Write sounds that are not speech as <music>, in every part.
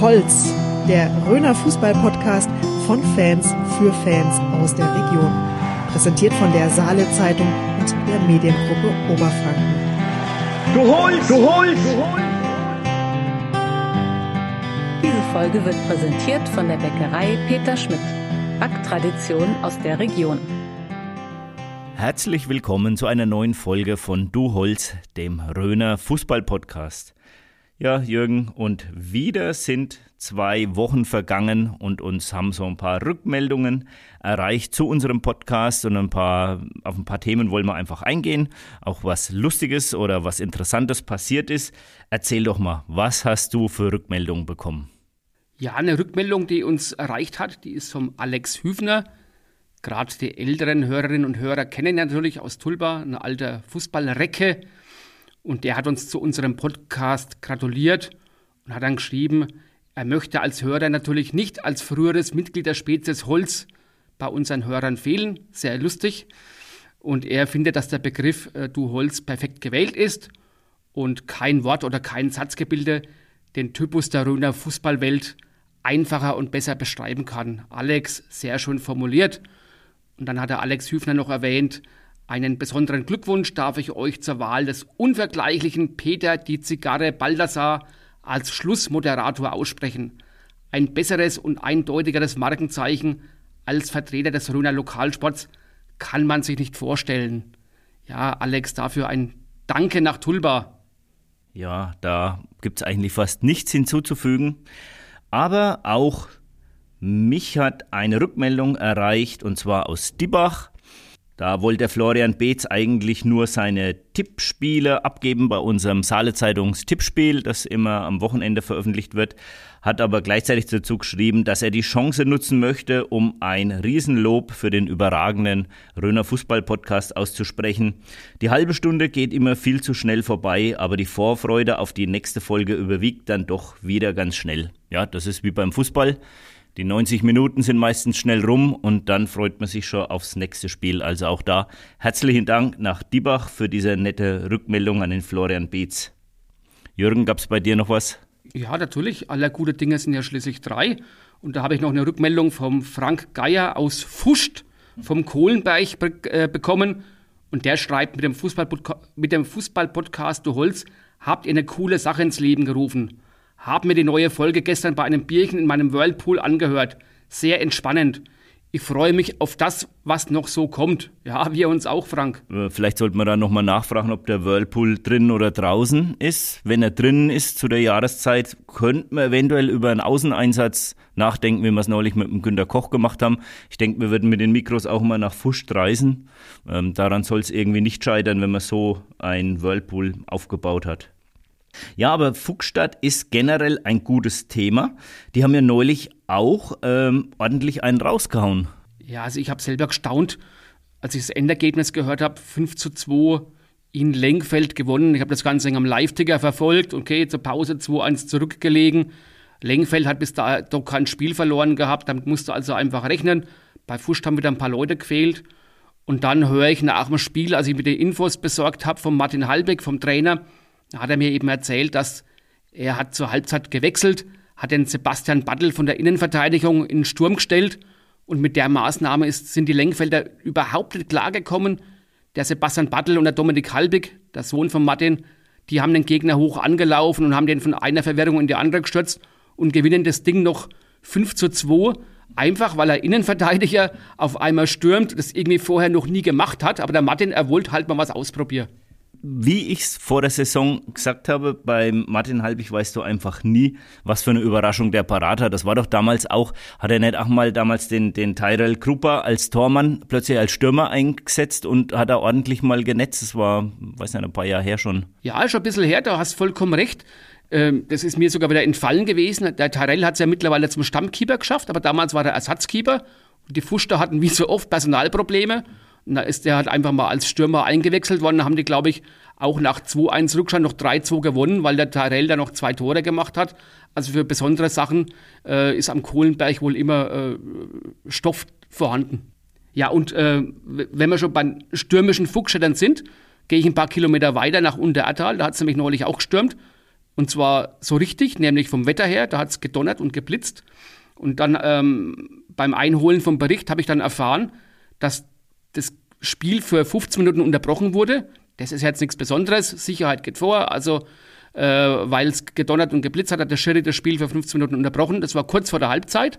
Holz, der Röner Fußball-Podcast von Fans für Fans aus der Region. Präsentiert von der Saale Zeitung und der Mediengruppe Oberfranken. Du holst, du holst, du holst. Diese Folge wird präsentiert von der Bäckerei Peter Schmidt. Backtradition aus der Region. Herzlich willkommen zu einer neuen Folge von Du Holz, dem Röner Fußball-Podcast. Ja, Jürgen, und wieder sind zwei Wochen vergangen und uns haben so ein paar Rückmeldungen erreicht zu unserem Podcast und ein paar, auf ein paar Themen wollen wir einfach eingehen. Auch was Lustiges oder was Interessantes passiert ist. Erzähl doch mal, was hast du für Rückmeldungen bekommen? Ja, eine Rückmeldung, die uns erreicht hat, die ist vom Alex Hüfner. Gerade die älteren Hörerinnen und Hörer kennen natürlich aus Tulba, ein alter Fußballrecke. Und der hat uns zu unserem Podcast gratuliert und hat dann geschrieben, er möchte als Hörer natürlich nicht als früheres Mitglied der Spezies Holz bei unseren Hörern fehlen. Sehr lustig. Und er findet, dass der Begriff äh, Du Holz perfekt gewählt ist und kein Wort oder kein Satzgebilde den Typus der Röner Fußballwelt einfacher und besser beschreiben kann. Alex, sehr schön formuliert. Und dann hat der Alex Hüfner noch erwähnt, einen besonderen Glückwunsch darf ich euch zur Wahl des unvergleichlichen Peter die Zigarre Baldassar als Schlussmoderator aussprechen. Ein besseres und eindeutigeres Markenzeichen als Vertreter des Röner Lokalsports kann man sich nicht vorstellen. Ja, Alex, dafür ein Danke nach Tulba. Ja, da gibt es eigentlich fast nichts hinzuzufügen. Aber auch mich hat eine Rückmeldung erreicht und zwar aus Dibach. Da wollte Florian Beetz eigentlich nur seine Tippspiele abgeben bei unserem Saale Zeitungs Tippspiel, das immer am Wochenende veröffentlicht wird, hat aber gleichzeitig dazu geschrieben, dass er die Chance nutzen möchte, um ein Riesenlob für den überragenden Röner Fußball Podcast auszusprechen. Die halbe Stunde geht immer viel zu schnell vorbei, aber die Vorfreude auf die nächste Folge überwiegt dann doch wieder ganz schnell. Ja, das ist wie beim Fußball. Die 90 Minuten sind meistens schnell rum und dann freut man sich schon aufs nächste Spiel. Also auch da herzlichen Dank nach Diebach für diese nette Rückmeldung an den Florian Beetz. Jürgen, gab es bei dir noch was? Ja, natürlich. Aller gute Dinge sind ja schließlich drei. Und da habe ich noch eine Rückmeldung vom Frank Geier aus Fuscht vom Kohlenberg be äh, bekommen. Und der schreibt mit dem, Fußball Fußball-Podcast Du Holz, habt ihr eine coole Sache ins Leben gerufen. Hab mir die neue Folge gestern bei einem Bierchen in meinem Whirlpool angehört. Sehr entspannend. Ich freue mich auf das, was noch so kommt. Ja, <laughs> wir uns auch, Frank. Äh, vielleicht sollte man da nochmal nachfragen, ob der Whirlpool drin oder draußen ist. Wenn er drinnen ist zu der Jahreszeit, könnte man eventuell über einen Außeneinsatz nachdenken, wie wir es neulich mit dem Günter Koch gemacht haben. Ich denke, wir würden mit den Mikros auch mal nach Fuscht reisen. Ähm, daran soll es irgendwie nicht scheitern, wenn man so ein Whirlpool aufgebaut hat. Ja, aber Fuchsstadt ist generell ein gutes Thema. Die haben ja neulich auch ähm, ordentlich einen rausgehauen. Ja, also ich habe selber gestaunt, als ich das Endergebnis gehört habe, 5 zu 2 in Lenkfeld gewonnen. Ich habe das Ganze am Live-Ticker verfolgt. Okay, zur Pause 2-1 zurückgelegen. Lenkfeld hat bis dato kein Spiel verloren gehabt, damit musste also einfach rechnen. Bei Fuscht haben wieder ein paar Leute gefehlt. Und dann höre ich nach dem Spiel, als ich mir die Infos besorgt habe von Martin Halbeck, vom Trainer, hat er mir eben erzählt, dass er hat zur Halbzeit gewechselt, hat den Sebastian Battel von der Innenverteidigung in den Sturm gestellt und mit der Maßnahme ist, sind die Lenkfelder überhaupt nicht klargekommen. Der Sebastian Battel und der Dominik Halbig, der Sohn von Martin, die haben den Gegner hoch angelaufen und haben den von einer Verwirrung in die andere gestürzt und gewinnen das Ding noch 5 zu 2. Einfach weil er Innenverteidiger auf einmal stürmt, das irgendwie vorher noch nie gemacht hat. Aber der Martin, er wollte halt mal was ausprobieren wie ich es vor der Saison gesagt habe, beim Martin Halbig weißt du einfach nie, was für eine Überraschung der parat hat. Das war doch damals auch, hat er nicht auch mal damals den, den Tyrell Krupa als Tormann plötzlich als Stürmer eingesetzt und hat er ordentlich mal genetzt. Das war, weiß nicht, ein paar Jahre her schon. Ja, schon ein bisschen her, da hast vollkommen recht. Ähm, das ist mir sogar wieder entfallen gewesen. Der Tyrell hat es ja mittlerweile zum Stammkeeper geschafft, aber damals war er Ersatzkeeper. Die Fuster hatten wie so oft Personalprobleme. Und da ist der halt einfach mal als Stürmer eingewechselt worden. Da haben die, glaube ich, auch nach 2-1 Rückstand noch 3-2 gewonnen, weil der Tyrell da noch zwei Tore gemacht hat. Also für besondere Sachen äh, ist am Kohlenberg wohl immer äh, Stoff vorhanden. Ja, und äh, wenn wir schon beim stürmischen Fuchsstädtern sind, gehe ich ein paar Kilometer weiter nach Unterertal. Da hat es nämlich neulich auch gestürmt. Und zwar so richtig, nämlich vom Wetter her, da hat es gedonnert und geblitzt. Und dann ähm, beim Einholen vom Bericht habe ich dann erfahren, dass das Spiel für 15 Minuten unterbrochen wurde. Das ist jetzt nichts Besonderes, Sicherheit geht vor. Also, äh, weil es gedonnert und geblitzt hat, hat der Schiri das Spiel für 15 Minuten unterbrochen. Das war kurz vor der Halbzeit.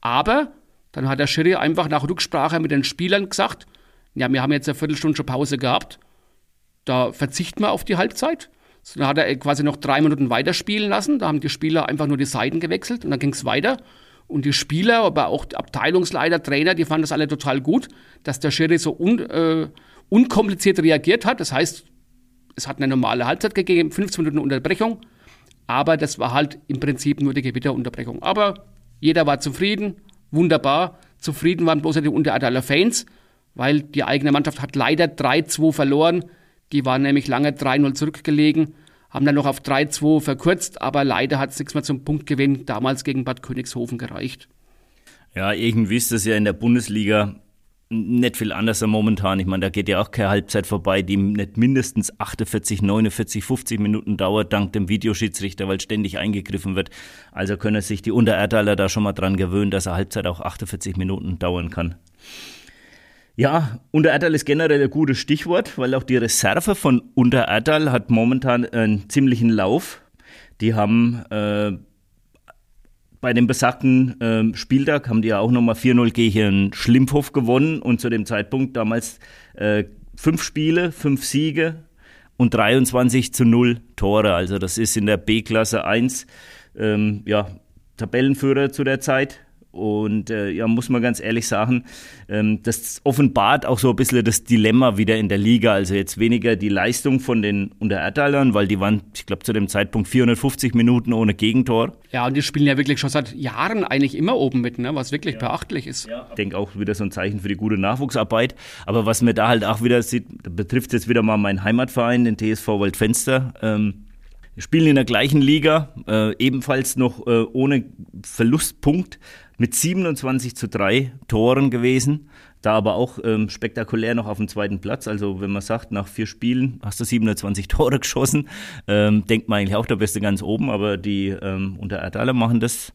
Aber dann hat der Schiri einfach nach Rücksprache mit den Spielern gesagt, ja, wir haben jetzt eine Viertelstunde schon Pause gehabt. Da verzichten wir auf die Halbzeit. So, dann hat er quasi noch drei Minuten weiterspielen lassen. Da haben die Spieler einfach nur die Seiten gewechselt und dann ging es weiter. Und die Spieler, aber auch Abteilungsleiter, Trainer, die fanden das alle total gut, dass der Schiri so un, äh, unkompliziert reagiert hat. Das heißt, es hat eine normale Halbzeit gegeben, 15 Minuten Unterbrechung, aber das war halt im Prinzip nur die Gewitterunterbrechung. Aber jeder war zufrieden, wunderbar. Zufrieden waren bloß die Unteradler Fans, weil die eigene Mannschaft hat leider 3-2 verloren. Die waren nämlich lange 3-0 zurückgelegen, haben dann noch auf 3-2 verkürzt, aber leider hat es nichts mehr zum Punktgewinn damals gegen Bad Königshofen gereicht. Ja, irgendwie ist das ja in der Bundesliga nicht viel anders momentan. Ich meine, da geht ja auch keine Halbzeit vorbei, die nicht mindestens 48, 49, 50 Minuten dauert, dank dem Videoschiedsrichter, weil ständig eingegriffen wird. Also können sich die Untererdaler da schon mal dran gewöhnen, dass eine Halbzeit auch 48 Minuten dauern kann. Ja, Untererdal ist generell ein gutes Stichwort, weil auch die Reserve von Untererdal hat momentan einen ziemlichen Lauf. Die haben äh, bei dem besagten äh, Spieltag haben die ja auch nochmal 4-0 gegen Schlimphof gewonnen und zu dem Zeitpunkt damals äh, fünf Spiele, fünf Siege und 23 zu 0 Tore. Also das ist in der B-Klasse 1 ähm, ja, Tabellenführer zu der Zeit. Und äh, ja, muss man ganz ehrlich sagen, ähm, das offenbart auch so ein bisschen das Dilemma wieder in der Liga. Also jetzt weniger die Leistung von den Unterertalern, weil die waren, ich glaube, zu dem Zeitpunkt 450 Minuten ohne Gegentor. Ja, und die spielen ja wirklich schon seit Jahren eigentlich immer oben mit, ne? was wirklich ja. beachtlich ist. Ja. Ich denke auch wieder so ein Zeichen für die gute Nachwuchsarbeit. Aber was mir da halt auch wieder sieht, betrifft jetzt wieder mal meinen Heimatverein, den TSV Waldfenster. Ähm, spielen in der gleichen Liga, äh, ebenfalls noch äh, ohne Verlustpunkt, mit 27 zu 3 Toren gewesen. Da aber auch ähm, spektakulär noch auf dem zweiten Platz. Also wenn man sagt, nach vier Spielen hast du 27 <laughs> Tore geschossen, ähm, denkt man eigentlich auch, bist du ganz oben. Aber die ähm, unter Erdala machen das,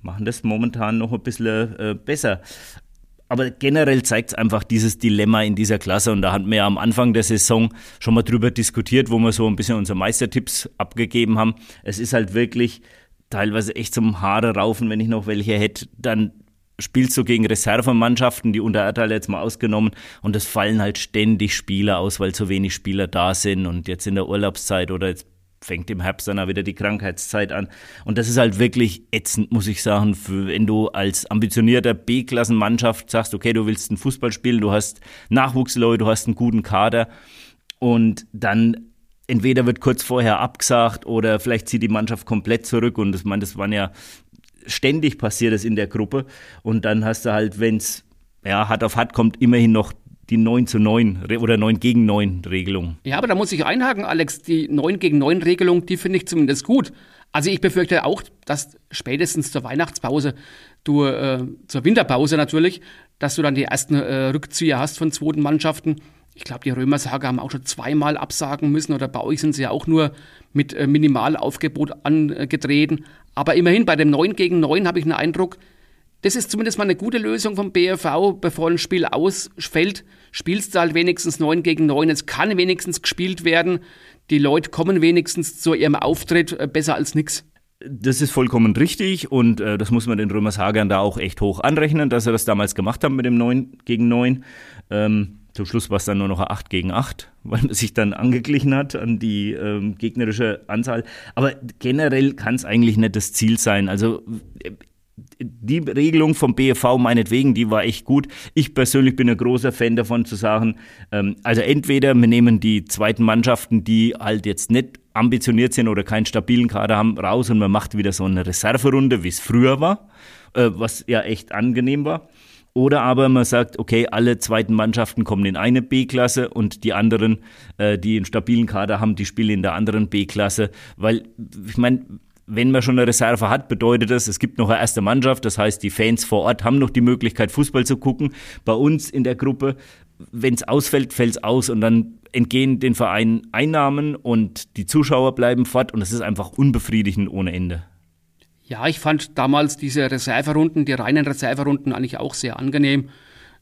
machen das momentan noch ein bisschen äh, besser. Aber generell zeigt es einfach dieses Dilemma in dieser Klasse. Und da hatten wir ja am Anfang der Saison schon mal drüber diskutiert, wo wir so ein bisschen unsere Meistertipps abgegeben haben. Es ist halt wirklich teilweise echt zum Haare raufen, wenn ich noch welche hätte, dann spielst du gegen Reservemannschaften, die unter Erdal jetzt mal ausgenommen, und es fallen halt ständig Spieler aus, weil zu wenig Spieler da sind und jetzt in der Urlaubszeit oder jetzt fängt im Herbst dann auch wieder die Krankheitszeit an. Und das ist halt wirklich ätzend, muss ich sagen, für, wenn du als ambitionierter B-Klassenmannschaft sagst, okay, du willst einen Fußball spielen, du hast Nachwuchsleute, du hast einen guten Kader und dann entweder wird kurz vorher abgesagt oder vielleicht zieht die Mannschaft komplett zurück. Und ich meine, das waren ja ständig passiert das in der Gruppe. Und dann hast du halt, wenn es ja, hart auf hart kommt, immerhin noch die 9 zu 9 oder 9 gegen 9 Regelung. Ja, aber da muss ich einhaken, Alex. Die 9 gegen 9 Regelung, die finde ich zumindest gut. Also ich befürchte auch, dass spätestens zur Weihnachtspause, du, äh, zur Winterpause natürlich, dass du dann die ersten äh, Rückzieher hast von zweiten Mannschaften ich glaube, die Römersager haben auch schon zweimal absagen müssen oder bei euch sind sie ja auch nur mit äh, Minimalaufgebot angetreten. Aber immerhin bei dem 9 gegen 9 habe ich den Eindruck, das ist zumindest mal eine gute Lösung vom BFV, bevor ein Spiel ausfällt. Spielst du halt wenigstens 9 gegen 9. Es kann wenigstens gespielt werden. Die Leute kommen wenigstens zu ihrem Auftritt äh, besser als nichts. Das ist vollkommen richtig und äh, das muss man den Römershagern da auch echt hoch anrechnen, dass sie das damals gemacht haben mit dem 9 gegen 9. Ähm, zum Schluss war es dann nur noch 8 gegen 8, weil man sich dann angeglichen hat an die ähm, gegnerische Anzahl. Aber generell kann es eigentlich nicht das Ziel sein. Also die Regelung vom BFV meinetwegen, die war echt gut. Ich persönlich bin ein großer Fan davon zu sagen, ähm, also entweder wir nehmen die zweiten Mannschaften, die halt jetzt nicht ambitioniert sind oder keinen stabilen Kader haben, raus und man macht wieder so eine Reserverunde, wie es früher war, äh, was ja echt angenehm war. Oder aber man sagt, okay, alle zweiten Mannschaften kommen in eine B-Klasse und die anderen, äh, die einen stabilen Kader haben, die spielen in der anderen B-Klasse. Weil, ich meine, wenn man schon eine Reserve hat, bedeutet das, es gibt noch eine erste Mannschaft. Das heißt, die Fans vor Ort haben noch die Möglichkeit, Fußball zu gucken. Bei uns in der Gruppe wenn es ausfällt, fällt es aus und dann entgehen den Vereinen Einnahmen und die Zuschauer bleiben fort und es ist einfach unbefriedigend ohne Ende. Ja, ich fand damals diese Reserverunden, die reinen Reserverunden eigentlich auch sehr angenehm.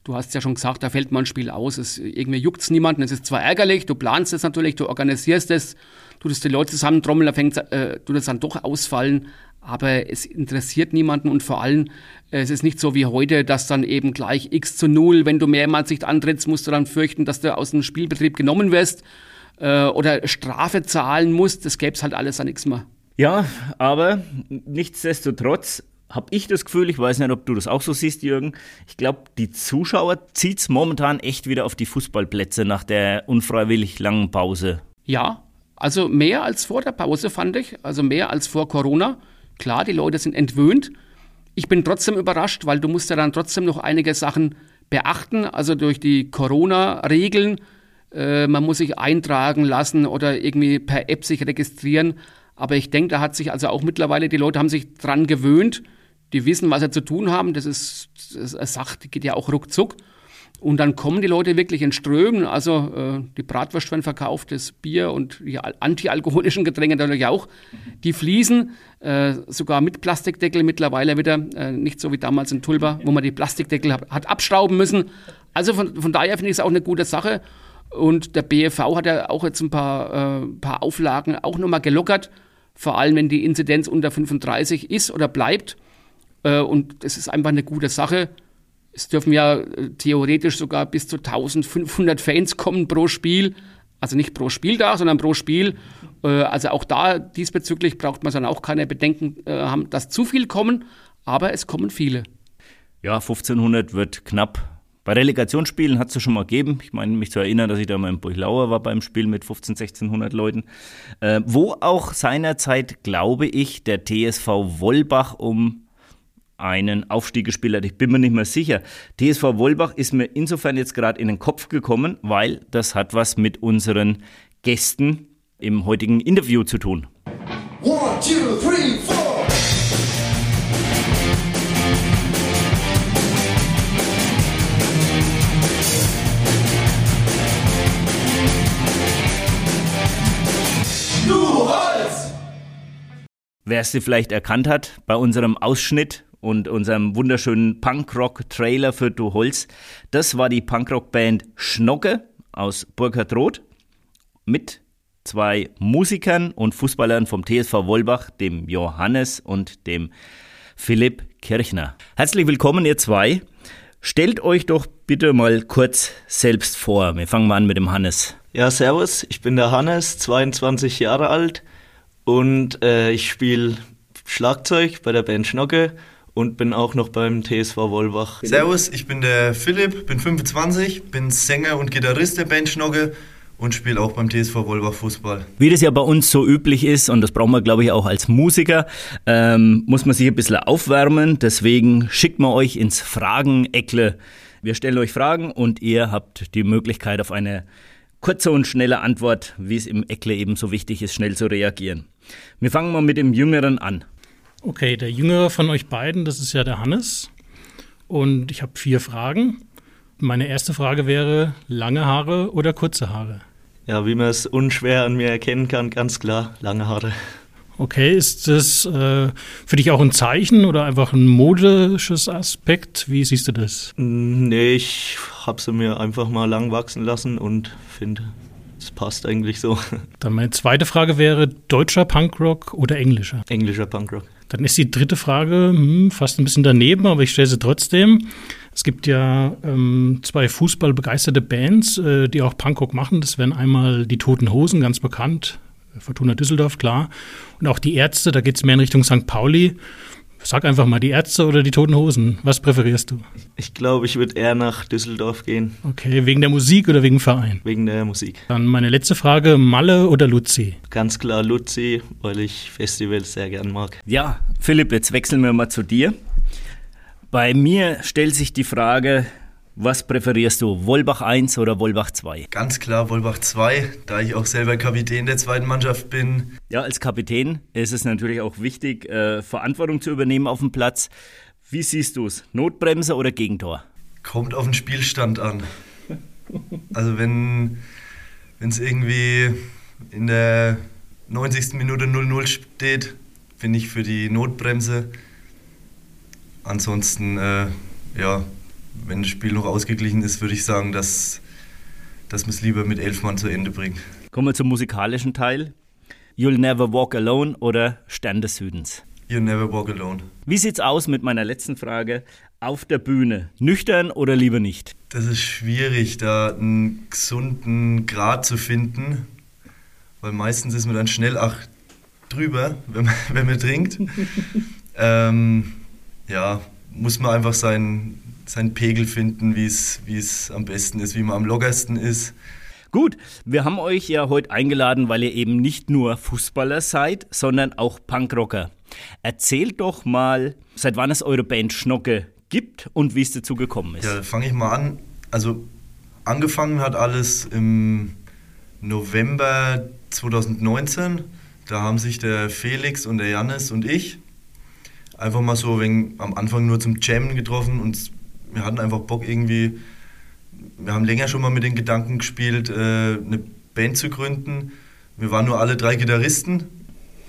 Du hast ja schon gesagt, da fällt mal ein Spiel aus. Es, irgendwie juckt es niemanden. Es ist zwar ärgerlich, du planst es natürlich, du organisierst es, du das die Leute zusammentrommeln, da fängt äh, du das dann doch ausfallen. Aber es interessiert niemanden und vor allem, äh, es ist nicht so wie heute, dass dann eben gleich x zu null, wenn du mehrmals nicht antrittst, musst du dann fürchten, dass du aus dem Spielbetrieb genommen wirst äh, oder Strafe zahlen musst. Das gäbe es halt alles an nichts mehr. Ja, aber nichtsdestotrotz habe ich das Gefühl, ich weiß nicht, ob du das auch so siehst, Jürgen, ich glaube, die Zuschauer zieht es momentan echt wieder auf die Fußballplätze nach der unfreiwillig langen Pause. Ja, also mehr als vor der Pause fand ich, also mehr als vor Corona. Klar, die Leute sind entwöhnt. Ich bin trotzdem überrascht, weil du musst ja dann trotzdem noch einige Sachen beachten, also durch die Corona-Regeln. Äh, man muss sich eintragen lassen oder irgendwie per App sich registrieren. Aber ich denke, da hat sich also auch mittlerweile, die Leute haben sich dran gewöhnt die wissen, was sie zu tun haben. Das ist, das ist Sache, die geht ja auch ruckzuck. Und dann kommen die Leute wirklich in Strömen. Also äh, die Bratwurst werden verkauft, das Bier und die antialkoholischen Getränke natürlich auch. Die fließen äh, sogar mit Plastikdeckel mittlerweile wieder. Äh, nicht so wie damals in Tulba, wo man die Plastikdeckel hat, hat abschrauben müssen. Also von, von daher finde ich es auch eine gute Sache. Und der BFV hat ja auch jetzt ein paar, äh, paar Auflagen auch nochmal gelockert. Vor allem, wenn die Inzidenz unter 35 ist oder bleibt. Äh, und das ist einfach eine gute Sache. Es dürfen ja äh, theoretisch sogar bis zu 1500 Fans kommen pro Spiel. Also nicht pro Spieltag, sondern pro Spiel. Äh, also auch da diesbezüglich braucht man dann auch keine Bedenken haben, dass zu viel kommen. Aber es kommen viele. Ja, 1500 wird knapp. Bei Relegationsspielen hat es schon mal gegeben. Ich meine, mich zu erinnern, dass ich da mal in Burglauer war beim Spiel mit 15, 1600 Leuten. Äh, wo auch seinerzeit, glaube ich, der TSV Wollbach um einen Aufstieg gespielt hat. Ich bin mir nicht mehr sicher. TSV Wolbach ist mir insofern jetzt gerade in den Kopf gekommen, weil das hat was mit unseren Gästen im heutigen Interview zu tun. One, two, three, four. Wer es sie vielleicht erkannt hat, bei unserem Ausschnitt und unserem wunderschönen Punkrock-Trailer für Du Holz. Das war die Punkrock-Band Schnocke aus Burkhard Roth mit zwei Musikern und Fußballern vom TSV Wolbach, dem Johannes und dem Philipp Kirchner. Herzlich willkommen, ihr zwei. Stellt euch doch bitte mal kurz selbst vor. Wir fangen mal an mit dem Hannes. Ja, servus, ich bin der Hannes, 22 Jahre alt und äh, ich spiele Schlagzeug bei der Band Schnocke und bin auch noch beim TSV Wolbach. Servus, ich bin der Philipp, bin 25, bin Sänger und Gitarrist der Band Schnogge und spiele auch beim TSV Wolbach Fußball. Wie das ja bei uns so üblich ist, und das braucht man, glaube ich, auch als Musiker, ähm, muss man sich ein bisschen aufwärmen. Deswegen schickt man euch ins Fragen-Eckle. Wir stellen euch Fragen und ihr habt die Möglichkeit auf eine kurze und schnelle Antwort, wie es im Eckle eben so wichtig ist, schnell zu reagieren. Wir fangen mal mit dem Jüngeren an. Okay, der Jüngere von euch beiden, das ist ja der Hannes. Und ich habe vier Fragen. Meine erste Frage wäre, lange Haare oder kurze Haare? Ja, wie man es unschwer an mir erkennen kann, ganz klar, lange Haare. Okay, ist das äh, für dich auch ein Zeichen oder einfach ein modisches Aspekt? Wie siehst du das? Nee, ich habe sie mir einfach mal lang wachsen lassen und finde, es passt eigentlich so. <laughs> Dann meine zweite Frage wäre, deutscher Punkrock oder englischer? Englischer Punkrock. Dann ist die dritte Frage hm, fast ein bisschen daneben, aber ich stelle sie trotzdem. Es gibt ja ähm, zwei fußballbegeisterte Bands, äh, die auch Punkrock machen. Das wären einmal die Toten Hosen, ganz bekannt, Fortuna Düsseldorf, klar. Und auch die Ärzte, da geht es mehr in Richtung St. Pauli. Sag einfach mal, die Ärzte oder die Toten Hosen? Was präferierst du? Ich glaube, ich würde eher nach Düsseldorf gehen. Okay, wegen der Musik oder wegen Verein? Wegen der Musik. Dann meine letzte Frage, Malle oder Luzi? Ganz klar Luzi, weil ich Festivals sehr gern mag. Ja, Philipp, jetzt wechseln wir mal zu dir. Bei mir stellt sich die Frage, was präferierst du, Wolbach 1 oder Wolbach 2? Ganz klar Wolbach 2, da ich auch selber Kapitän der zweiten Mannschaft bin. Ja, als Kapitän ist es natürlich auch wichtig, äh, Verantwortung zu übernehmen auf dem Platz. Wie siehst du es? Notbremse oder Gegentor? Kommt auf den Spielstand an. Also wenn es irgendwie in der 90. Minute 0-0 steht, bin ich für die Notbremse. Ansonsten, äh, ja, wenn das Spiel noch ausgeglichen ist, würde ich sagen, dass, dass wir es lieber mit elf Mann zu Ende bringen. Kommen wir zum musikalischen Teil. You'll Never Walk Alone oder Stern des Südens? You'll Never Walk Alone. Wie sieht's aus mit meiner letzten Frage? Auf der Bühne, nüchtern oder lieber nicht? Das ist schwierig, da einen gesunden Grad zu finden, weil meistens ist man dann schnell ach drüber, wenn man, <laughs> wenn man trinkt. <laughs> ähm, ja, muss man einfach seinen, seinen Pegel finden, wie es am besten ist, wie man am lockersten ist. Gut, wir haben euch ja heute eingeladen, weil ihr eben nicht nur Fußballer seid, sondern auch Punkrocker. Erzählt doch mal, seit wann es eure Band Schnocke gibt und wie es dazu gekommen ist. Ja, fange ich mal an. Also angefangen hat alles im November 2019. Da haben sich der Felix und der Jannis und ich einfach mal so wegen, am Anfang nur zum Jammen getroffen und wir hatten einfach Bock irgendwie, wir haben länger schon mal mit den Gedanken gespielt, äh, eine Band zu gründen. Wir waren nur alle drei Gitarristen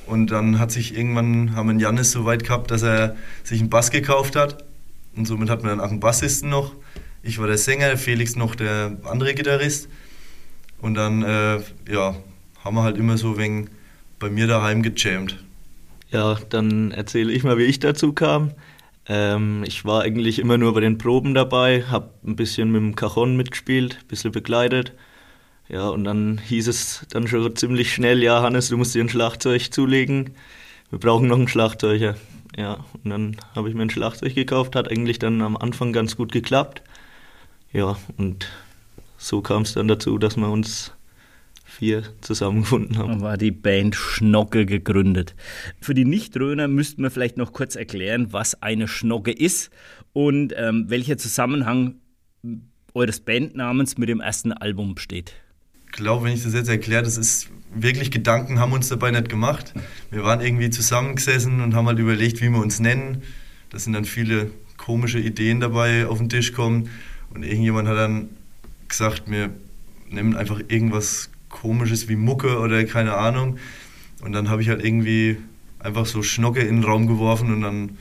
und dann hat sich irgendwann, haben wir Jannis so weit gehabt, dass er sich einen Bass gekauft hat und somit hatten wir dann auch einen Bassisten noch. Ich war der Sänger, Felix noch der andere Gitarrist und dann, äh, ja, haben wir halt immer so wegen bei mir daheim gejammt. Ja, dann erzähle ich mal, wie ich dazu kam. Ähm, ich war eigentlich immer nur bei den Proben dabei, habe ein bisschen mit dem Cajon mitgespielt, ein bisschen begleitet. Ja, und dann hieß es dann schon ziemlich schnell, ja, Hannes, du musst dir ein Schlagzeug zulegen. Wir brauchen noch einen Schlagzeuger. Ja, und dann habe ich mir ein Schlagzeug gekauft, hat eigentlich dann am Anfang ganz gut geklappt. Ja, und so kam es dann dazu, dass wir uns vier zusammengefunden haben. War die Band Schnocke gegründet. Für die Nichtröner müssten wir vielleicht noch kurz erklären, was eine Schnocke ist und ähm, welcher Zusammenhang eures Bandnamens mit dem ersten Album besteht. Ich glaube, wenn ich das jetzt erkläre, das ist wirklich Gedanken haben uns dabei nicht gemacht. Wir waren irgendwie zusammengesessen und haben halt überlegt, wie wir uns nennen. Da sind dann viele komische Ideen dabei auf den Tisch kommen und irgendjemand hat dann gesagt, wir nehmen einfach irgendwas komisches wie Mucke oder keine Ahnung. Und dann habe ich halt irgendwie einfach so Schnocke in den Raum geworfen und dann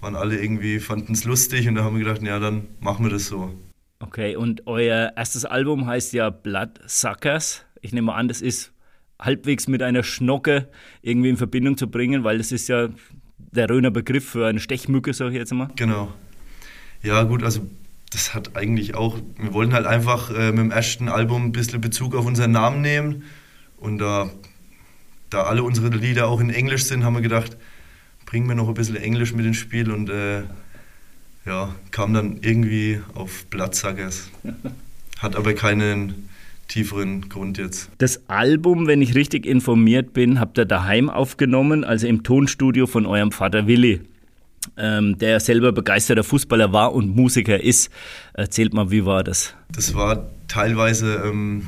waren alle irgendwie, fanden es lustig und da haben wir gedacht, ja, dann machen wir das so. Okay, und euer erstes Album heißt ja Bloodsuckers. Ich nehme an, das ist halbwegs mit einer Schnocke irgendwie in Verbindung zu bringen, weil das ist ja der Röner Begriff für eine Stechmücke, sag ich jetzt mal. Genau. Ja, gut, also das hat eigentlich auch, wir wollten halt einfach äh, mit dem ersten Album ein bisschen Bezug auf unseren Namen nehmen. Und da, da alle unsere Lieder auch in Englisch sind, haben wir gedacht, bringen wir noch ein bisschen Englisch mit ins Spiel und äh, ja, kam dann irgendwie auf Blattsackers. <laughs> Hat aber keinen tieferen Grund jetzt. Das Album, wenn ich richtig informiert bin, habt ihr daheim aufgenommen, also im Tonstudio von eurem Vater Willi ähm, der selber begeisterter Fußballer war und Musiker ist. Erzählt mal, wie war das? Das war teilweise ähm,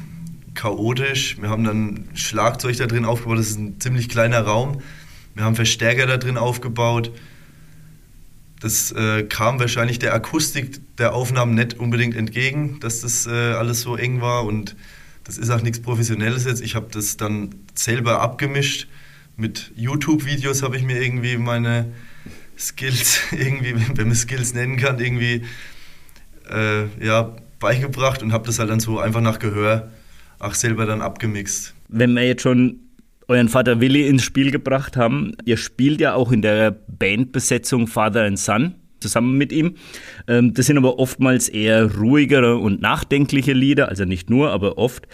chaotisch. Wir haben dann Schlagzeug da drin aufgebaut. Das ist ein ziemlich kleiner Raum. Wir haben Verstärker da drin aufgebaut. Das äh, kam wahrscheinlich der Akustik der Aufnahmen nicht unbedingt entgegen, dass das äh, alles so eng war. Und das ist auch nichts Professionelles jetzt. Ich habe das dann selber abgemischt. Mit YouTube-Videos habe ich mir irgendwie meine Skills <laughs> irgendwie, wenn man Skills nennen kann, irgendwie äh, ja, beigebracht und habe das halt dann so einfach nach Gehör auch selber dann abgemixt. Wenn wir jetzt schon euren Vater Willi ins Spiel gebracht haben, ihr spielt ja auch in der Bandbesetzung Father and Son zusammen mit ihm. Ähm, das sind aber oftmals eher ruhigere und nachdenkliche Lieder, also nicht nur, aber oft.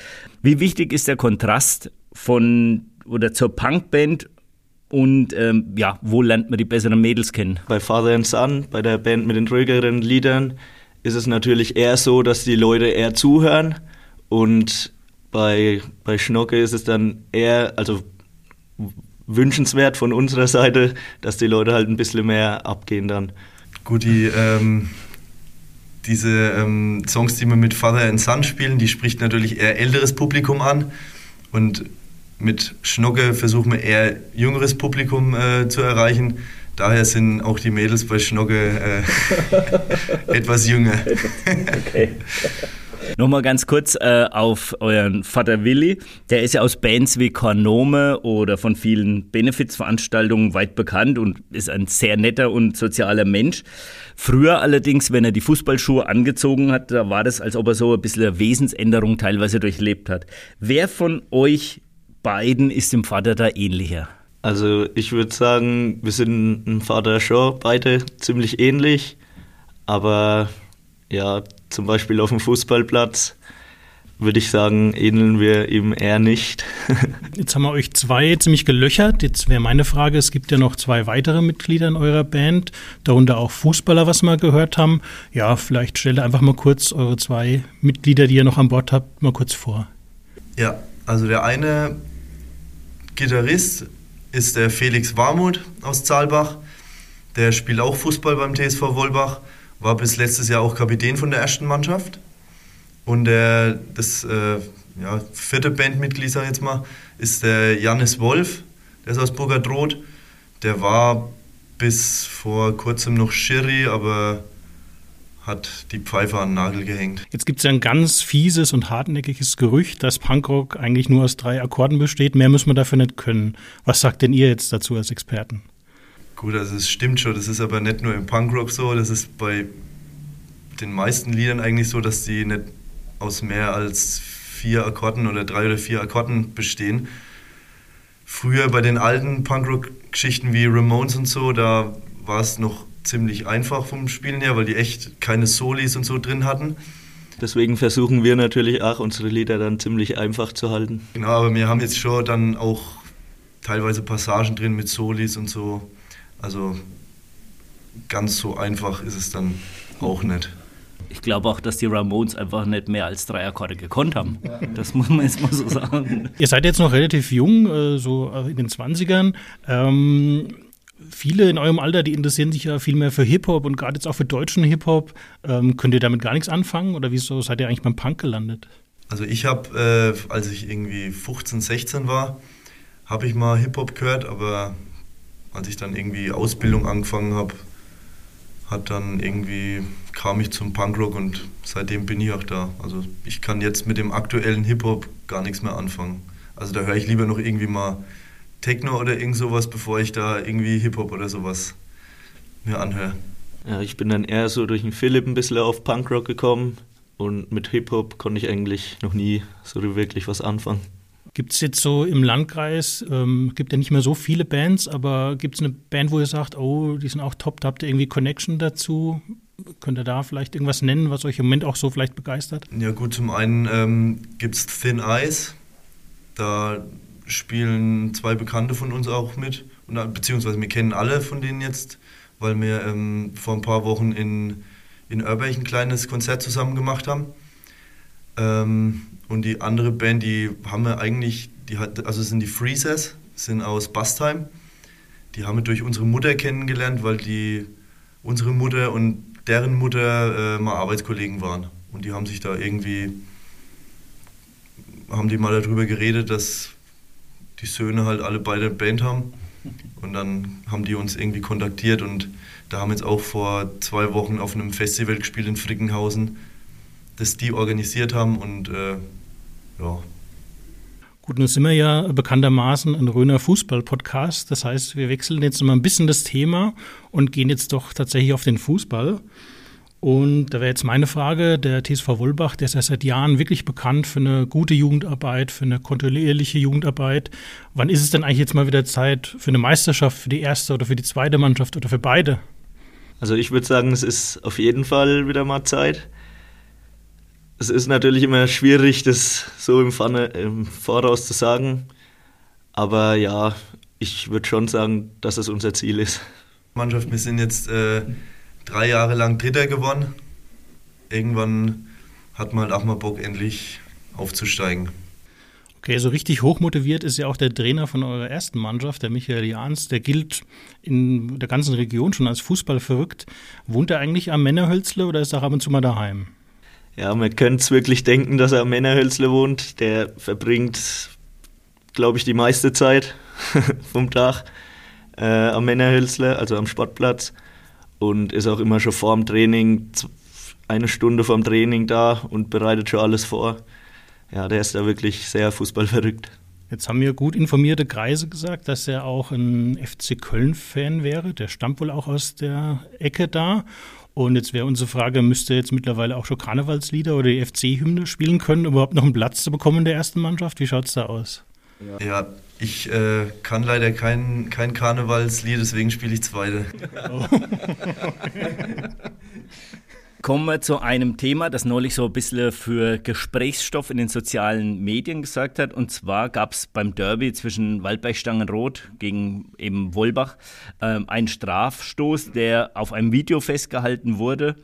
Wie wichtig ist der Kontrast von oder zur Punkband und ähm, ja, wo lernt man die besseren Mädels kennen? Bei Father and Son, bei der Band mit den ruhigeren Liedern, ist es natürlich eher so, dass die Leute eher zuhören. Und bei, bei Schnocke ist es dann eher, also wünschenswert von unserer Seite, dass die Leute halt ein bisschen mehr abgehen dann. Gut, die, ähm, diese ähm, Songs, die wir mit Father and Son spielen, die spricht natürlich eher älteres Publikum an. Und mit Schnocke versuchen wir eher jüngeres Publikum äh, zu erreichen. Daher sind auch die Mädels bei Schnocke äh, <laughs> etwas jünger. okay. <laughs> Nochmal ganz kurz äh, auf euren Vater Willi. Der ist ja aus Bands wie Kornome oder von vielen Benefizveranstaltungen weit bekannt und ist ein sehr netter und sozialer Mensch. Früher allerdings, wenn er die Fußballschuhe angezogen hat, da war das, als ob er so ein bisschen eine Wesensänderung teilweise durchlebt hat. Wer von euch beiden ist dem Vater da ähnlicher? Also ich würde sagen, wir sind ein Vater schon beide ziemlich ähnlich, aber ja, zum Beispiel auf dem Fußballplatz würde ich sagen, ähneln wir ihm eher nicht. <laughs> Jetzt haben wir euch zwei ziemlich gelöchert. Jetzt wäre meine Frage, es gibt ja noch zwei weitere Mitglieder in eurer Band, darunter auch Fußballer, was wir gehört haben. Ja, vielleicht stellt einfach mal kurz eure zwei Mitglieder, die ihr noch an Bord habt, mal kurz vor. Ja, also der eine Gitarrist ist der Felix Warmuth aus Zahlbach. Der spielt auch Fußball beim TSV Wolbach, war bis letztes Jahr auch Kapitän von der ersten Mannschaft. Und der, das äh, ja, vierte Bandmitglied, sag ich jetzt mal, ist der Jannis Wolf, der ist aus Burgadroth. Der war bis vor kurzem noch Schiri, aber hat die Pfeife an den Nagel gehängt. Jetzt gibt es ja ein ganz fieses und hartnäckiges Gerücht, dass Punkrock eigentlich nur aus drei Akkorden besteht. Mehr müssen wir dafür nicht können. Was sagt denn ihr jetzt dazu als Experten? Gut, also es stimmt schon. Das ist aber nicht nur im Punkrock so. Das ist bei den meisten Liedern eigentlich so, dass die nicht aus mehr als vier Akkorden oder drei oder vier Akkorden bestehen. Früher bei den alten Punkrock-Geschichten wie Ramones und so, da war es noch ziemlich einfach vom Spielen her, weil die echt keine Solis und so drin hatten. Deswegen versuchen wir natürlich auch, unsere Lieder dann ziemlich einfach zu halten. Genau, aber wir haben jetzt schon dann auch teilweise Passagen drin mit Solis und so. Also ganz so einfach ist es dann auch nicht. Ich glaube auch, dass die Ramones einfach nicht mehr als drei Akkorde gekonnt haben. Das muss man jetzt mal so sagen. Ihr seid jetzt noch relativ jung, äh, so in den 20ern. Ähm, viele in eurem Alter, die interessieren sich ja viel mehr für Hip-Hop und gerade jetzt auch für deutschen Hip-Hop. Ähm, könnt ihr damit gar nichts anfangen oder wieso seid ihr eigentlich beim Punk gelandet? Also ich habe, äh, als ich irgendwie 15, 16 war, habe ich mal Hip-Hop gehört, aber als ich dann irgendwie Ausbildung angefangen habe, hat dann irgendwie kam ich zum Punkrock und seitdem bin ich auch da. Also ich kann jetzt mit dem aktuellen Hip-Hop gar nichts mehr anfangen. Also da höre ich lieber noch irgendwie mal Techno oder irgend sowas, bevor ich da irgendwie Hip-Hop oder sowas mir anhöre. Ja, ich bin dann eher so durch den Philipp ein bisschen auf Punkrock gekommen und mit Hip-Hop konnte ich eigentlich noch nie so wirklich was anfangen. Gibt es jetzt so im Landkreis, ähm, gibt ja nicht mehr so viele Bands, aber gibt es eine Band, wo ihr sagt, oh, die sind auch top, da habt ihr irgendwie Connection dazu? Könnt ihr da vielleicht irgendwas nennen, was euch im Moment auch so vielleicht begeistert? Ja gut, zum einen ähm, gibt es Thin Ice, da spielen zwei Bekannte von uns auch mit, und, beziehungsweise wir kennen alle von denen jetzt, weil wir ähm, vor ein paar Wochen in, in Urbach ein kleines Konzert zusammen gemacht haben. Ähm, und die andere Band, die haben wir eigentlich, die hat, also sind die Freezers, sind aus Bastheim. Die haben wir durch unsere Mutter kennengelernt, weil die unsere Mutter und deren Mutter äh, mal Arbeitskollegen waren. Und die haben sich da irgendwie, haben die mal darüber geredet, dass die Söhne halt alle beide Band haben. Und dann haben die uns irgendwie kontaktiert und da haben jetzt auch vor zwei Wochen auf einem Festival gespielt in Frickenhausen, das die organisiert haben und äh, ja. Gut, nun sind wir ja bekanntermaßen ein Röner Fußball-Podcast. Das heißt, wir wechseln jetzt mal ein bisschen das Thema und gehen jetzt doch tatsächlich auf den Fußball. Und da wäre jetzt meine Frage, der TSV Wolbach, der ist ja seit Jahren wirklich bekannt für eine gute Jugendarbeit, für eine kontinuierliche Jugendarbeit. Wann ist es denn eigentlich jetzt mal wieder Zeit für eine Meisterschaft, für die erste oder für die zweite Mannschaft oder für beide? Also ich würde sagen, es ist auf jeden Fall wieder mal Zeit. Es ist natürlich immer schwierig, das so im, Pfanne, im Voraus zu sagen. Aber ja, ich würde schon sagen, dass es unser Ziel ist. Mannschaft, wir sind jetzt äh, drei Jahre lang Dritter geworden. Irgendwann hat man halt auch mal Bock, endlich aufzusteigen. Okay, so richtig hochmotiviert ist ja auch der Trainer von eurer ersten Mannschaft, der Michael Jahns. Der gilt in der ganzen Region schon als Fußball verrückt. Wohnt er eigentlich am Männerhölzle oder ist er ab und zu mal daheim? Ja, man könnte es wirklich denken, dass er am Männerhölzle wohnt. Der verbringt, glaube ich, die meiste Zeit <laughs> vom Tag äh, am Männerhölzle, also am Sportplatz. Und ist auch immer schon vor dem Training eine Stunde vom Training da und bereitet schon alles vor. Ja, der ist da wirklich sehr fußballverrückt. Jetzt haben mir gut informierte Kreise gesagt, dass er auch ein FC Köln-Fan wäre. Der stammt wohl auch aus der Ecke da. Und jetzt wäre unsere Frage, müsste er jetzt mittlerweile auch schon Karnevalslieder oder die FC-Hymne spielen können, um überhaupt noch einen Platz zu bekommen in der ersten Mannschaft? Wie schaut es da aus? Ja, ja ich äh, kann leider kein, kein Karnevalslied, deswegen spiele ich zweite. <laughs> Kommen wir zu einem Thema, das neulich so ein bisschen für Gesprächsstoff in den sozialen Medien gesagt hat. Und zwar gab es beim Derby zwischen Waldberg-Stangenroth gegen eben Wolbach äh, einen Strafstoß, der auf einem Video festgehalten wurde.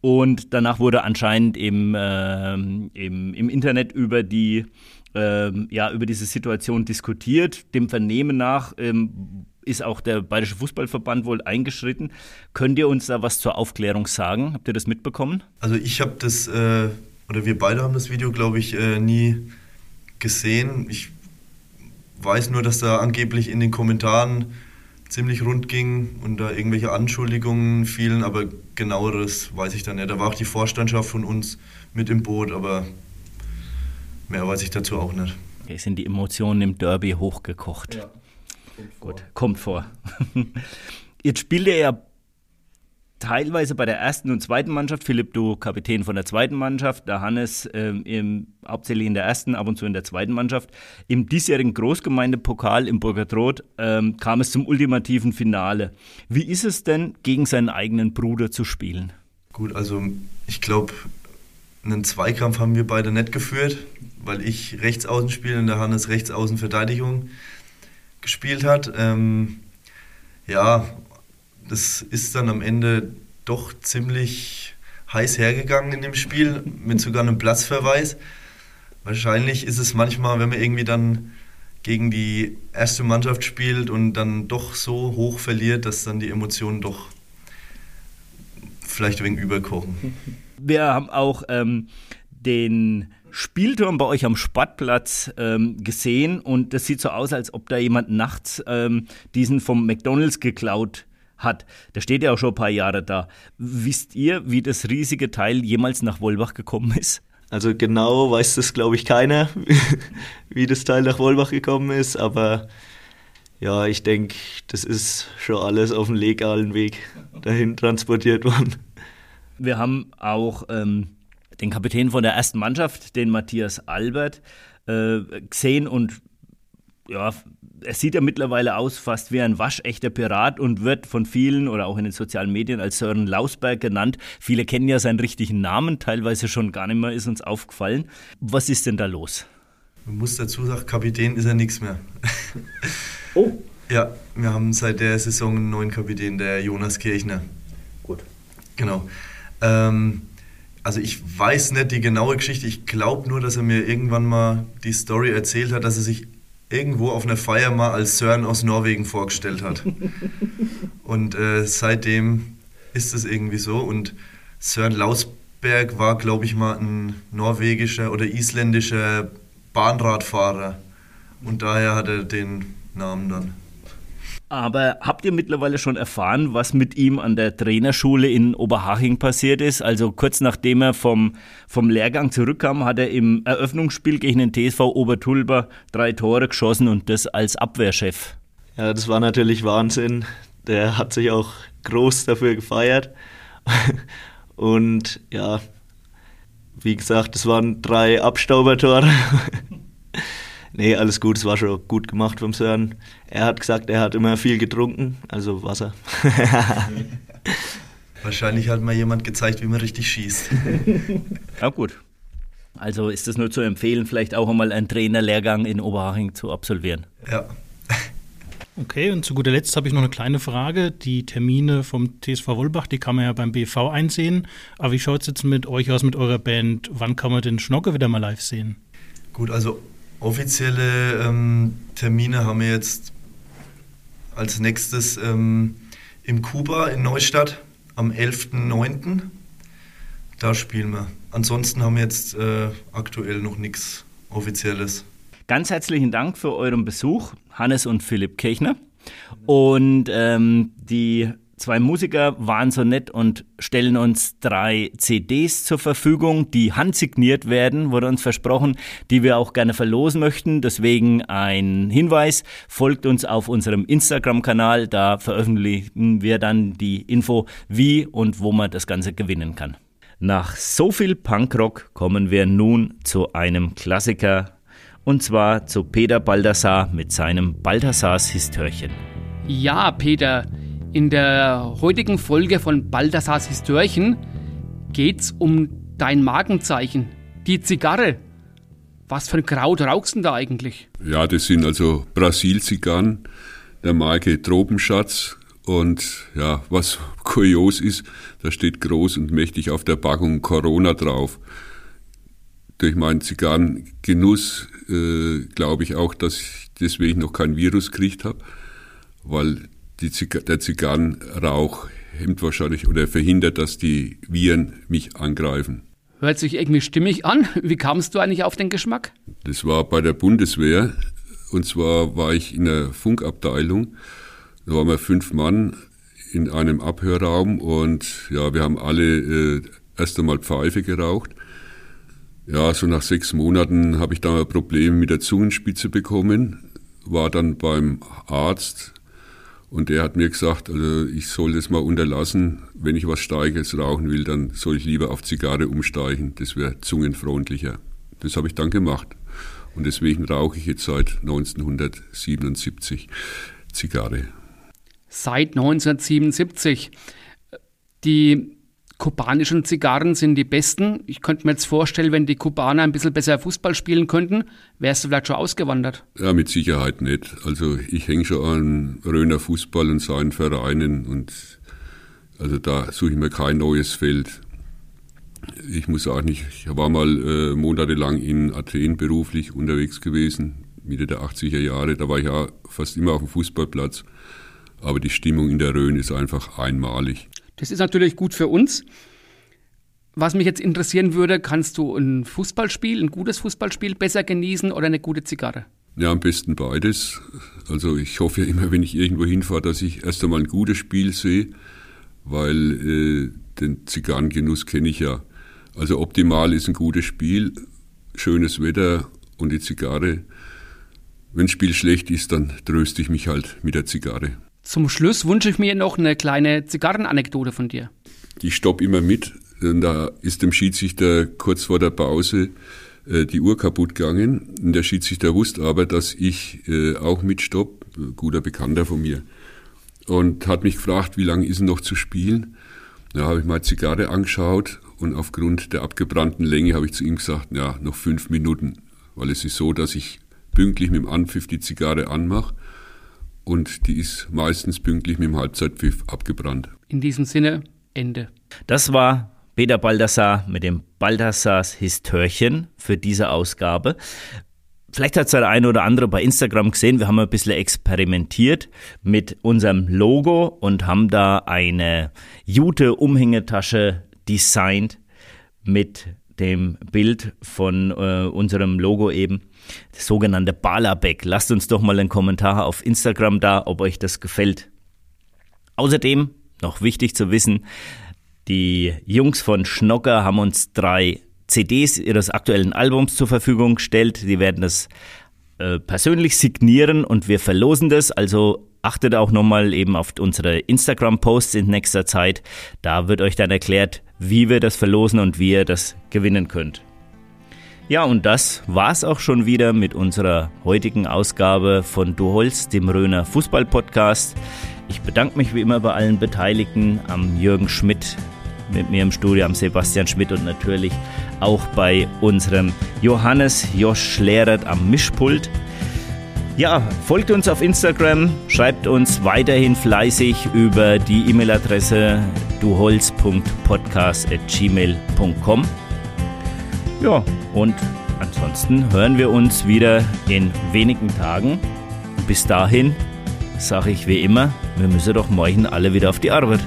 Und danach wurde anscheinend im, äh, im, im Internet über die ähm, ja, über diese Situation diskutiert. Dem Vernehmen nach ähm, ist auch der Bayerische Fußballverband wohl eingeschritten. Könnt ihr uns da was zur Aufklärung sagen? Habt ihr das mitbekommen? Also ich habe das, äh, oder wir beide haben das Video, glaube ich, äh, nie gesehen. Ich weiß nur, dass da angeblich in den Kommentaren ziemlich rund ging und da irgendwelche Anschuldigungen fielen, aber genaueres weiß ich dann nicht. Da war auch die Vorstandschaft von uns mit im Boot, aber mehr weiß ich dazu auch nicht. Okay, sind die Emotionen im Derby hochgekocht? Ja. Kommt Gut, kommt vor. <laughs> Jetzt spielt er ja teilweise bei der ersten und zweiten Mannschaft. Philipp, du Kapitän von der zweiten Mannschaft, der Hannes ähm, im, hauptsächlich in der ersten, ab und zu in der zweiten Mannschaft. Im diesjährigen Großgemeindepokal im Burgertrot ähm, kam es zum ultimativen Finale. Wie ist es denn, gegen seinen eigenen Bruder zu spielen? Gut, also ich glaube, einen Zweikampf haben wir beide nicht geführt, weil ich rechts außen spiele und der Hannes rechts außen Verteidigung gespielt hat. Ähm, ja, das ist dann am Ende doch ziemlich heiß hergegangen in dem Spiel, mit sogar einem Platzverweis. Wahrscheinlich ist es manchmal, wenn man irgendwie dann gegen die erste Mannschaft spielt und dann doch so hoch verliert, dass dann die Emotionen doch vielleicht wegen überkochen. Wir haben auch ähm, den Spielturm bei euch am Sportplatz ähm, gesehen und das sieht so aus, als ob da jemand nachts ähm, diesen vom McDonalds geklaut hat. Der steht ja auch schon ein paar Jahre da. Wisst ihr, wie das riesige Teil jemals nach Wolbach gekommen ist? Also genau weiß das, glaube ich, keiner, <laughs> wie das Teil nach Wolbach gekommen ist, aber ja, ich denke, das ist schon alles auf dem legalen Weg dahin transportiert worden. Wir haben auch ähm, den Kapitän von der ersten Mannschaft, den Matthias Albert, äh, gesehen und ja, er sieht ja mittlerweile aus fast wie ein waschechter Pirat und wird von vielen oder auch in den sozialen Medien als Sören Lausberg genannt. Viele kennen ja seinen richtigen Namen, teilweise schon gar nicht mehr, ist uns aufgefallen. Was ist denn da los? Man muss dazu sagen, Kapitän ist er nichts mehr. <laughs> Oh. Ja, wir haben seit der Saison einen neuen Kapitän, der Jonas Kirchner. Gut. Genau. Ähm, also ich weiß nicht die genaue Geschichte, ich glaube nur, dass er mir irgendwann mal die Story erzählt hat, dass er sich irgendwo auf einer Feier mal als Sören aus Norwegen vorgestellt hat. <laughs> und äh, seitdem ist es irgendwie so. Und Sören Lausberg war, glaube ich, mal ein norwegischer oder isländischer Bahnradfahrer. Und daher hat er den Namen dann. Aber habt ihr mittlerweile schon erfahren, was mit ihm an der Trainerschule in Oberhaching passiert ist? Also kurz nachdem er vom, vom Lehrgang zurückkam, hat er im Eröffnungsspiel gegen den TSV Obertulber drei Tore geschossen und das als Abwehrchef. Ja, das war natürlich Wahnsinn. Der hat sich auch groß dafür gefeiert. <laughs> Und ja, wie gesagt, es waren drei Abstaubertore. <laughs> Nee, alles gut, es war schon gut gemacht vom Sören. Er hat gesagt, er hat immer viel getrunken, also Wasser. <laughs> Wahrscheinlich hat mal jemand gezeigt, wie man richtig schießt. Ja, gut. Also ist es nur zu empfehlen, vielleicht auch einmal einen Trainerlehrgang in Oberhaching zu absolvieren. Ja. Okay, und zu guter Letzt habe ich noch eine kleine Frage. Die Termine vom TSV Wolbach, die kann man ja beim BV einsehen. Aber wie schaut es jetzt mit euch aus, mit eurer Band? Wann kann man den Schnocke wieder mal live sehen? Gut, also Offizielle ähm, Termine haben wir jetzt als nächstes ähm, im Kuba in Neustadt am 11.09. Da spielen wir. Ansonsten haben wir jetzt äh, aktuell noch nichts Offizielles. Ganz herzlichen Dank für euren Besuch, Hannes und Philipp Kirchner. Und ähm, die zwei Musiker waren so nett und stellen uns drei CDs zur Verfügung, die handsigniert werden, wurde uns versprochen, die wir auch gerne verlosen möchten. Deswegen ein Hinweis, folgt uns auf unserem Instagram-Kanal, da veröffentlichen wir dann die Info, wie und wo man das Ganze gewinnen kann. Nach so viel Punkrock kommen wir nun zu einem Klassiker und zwar zu Peter Baldassar mit seinem Baldassars Histörchen. Ja, Peter, in der heutigen Folge von Baldassars Histörchen geht's um dein Markenzeichen, die Zigarre. Was für ein Kraut rauchst du da eigentlich? Ja, das sind also Brasil-Zigarren der Marke Tropenschatz. Und ja, was kurios ist, da steht groß und mächtig auf der Packung Corona drauf. Durch meinen Zigarrengenuss äh, glaube ich auch, dass ich deswegen noch kein Virus gekriegt habe, weil Ziga der Zigarrenrauch hemmt wahrscheinlich oder verhindert, dass die Viren mich angreifen. Hört sich irgendwie stimmig an. Wie kamst du eigentlich auf den Geschmack? Das war bei der Bundeswehr. Und zwar war ich in der Funkabteilung. Da waren wir fünf Mann in einem Abhörraum und ja, wir haben alle äh, erst einmal Pfeife geraucht. Ja, so nach sechs Monaten habe ich da ein Problem mit der Zungenspitze bekommen, war dann beim Arzt und der hat mir gesagt, also ich soll das mal unterlassen. Wenn ich was Starkes rauchen will, dann soll ich lieber auf Zigarre umsteigen. Das wäre zungenfreundlicher. Das habe ich dann gemacht. Und deswegen rauche ich jetzt seit 1977 Zigarre. Seit 1977. Die kubanischen Zigarren sind die besten. Ich könnte mir jetzt vorstellen, wenn die Kubaner ein bisschen besser Fußball spielen könnten, wärst du vielleicht schon ausgewandert. Ja, mit Sicherheit nicht. Also ich hänge schon an Röner Fußball und seinen Vereinen und also da suche ich mir kein neues Feld. Ich muss sagen, ich war mal äh, monatelang in Athen beruflich unterwegs gewesen, Mitte der 80er Jahre. Da war ich ja fast immer auf dem Fußballplatz. Aber die Stimmung in der Rhön ist einfach einmalig. Das ist natürlich gut für uns. Was mich jetzt interessieren würde, kannst du ein Fußballspiel, ein gutes Fußballspiel besser genießen oder eine gute Zigarre? Ja, am besten beides. Also ich hoffe ja immer, wenn ich irgendwo hinfahre, dass ich erst einmal ein gutes Spiel sehe, weil äh, den Zigarrengenuss kenne ich ja. Also optimal ist ein gutes Spiel, schönes Wetter und die Zigarre. Wenn das Spiel schlecht ist, dann tröste ich mich halt mit der Zigarre. Zum Schluss wünsche ich mir noch eine kleine Zigarrenanekdote von dir. Ich stopp immer mit. Da ist dem Schiedsrichter kurz vor der Pause äh, die Uhr kaputt gegangen. Der Schiedsrichter wusste aber, dass ich äh, auch mitstopp, guter Bekannter von mir. Und hat mich gefragt, wie lange ist noch zu spielen. Da habe ich mal Zigarre angeschaut und aufgrund der abgebrannten Länge habe ich zu ihm gesagt, ja, noch fünf Minuten. Weil es ist so, dass ich pünktlich mit dem Anpfiff die Zigarre anmache und die ist meistens pünktlich mit dem Halbzeitpfiff abgebrannt. In diesem Sinne, Ende. Das war Peter Baldassar mit dem Baldassars Histörchen für diese Ausgabe. Vielleicht hat es der eine oder andere bei Instagram gesehen, wir haben ein bisschen experimentiert mit unserem Logo und haben da eine Jute-Umhängetasche designt mit dem Bild von äh, unserem Logo eben, das sogenannte Balabeck. Lasst uns doch mal einen Kommentar auf Instagram da, ob euch das gefällt. Außerdem, noch wichtig zu wissen, die Jungs von Schnocker haben uns drei CDs ihres aktuellen Albums zur Verfügung gestellt. Die werden das äh, persönlich signieren und wir verlosen das. Also achtet auch nochmal eben auf unsere Instagram-Posts in nächster Zeit. Da wird euch dann erklärt, wie wir das verlosen und wie ihr das gewinnen könnt. Ja, und das war's auch schon wieder mit unserer heutigen Ausgabe von Du Holz, dem Röner Fußball-Podcast. Ich bedanke mich wie immer bei allen Beteiligten, am Jürgen Schmidt mit mir im Studio, am Sebastian Schmidt und natürlich auch bei unserem Johannes Josch Schleret am Mischpult. Ja, folgt uns auf Instagram, schreibt uns weiterhin fleißig über die E-Mail-Adresse duholz.podcast.gmail.com. Ja, und ansonsten hören wir uns wieder in wenigen Tagen. Bis dahin sage ich wie immer, wir müssen doch morgen alle wieder auf die Arbeit.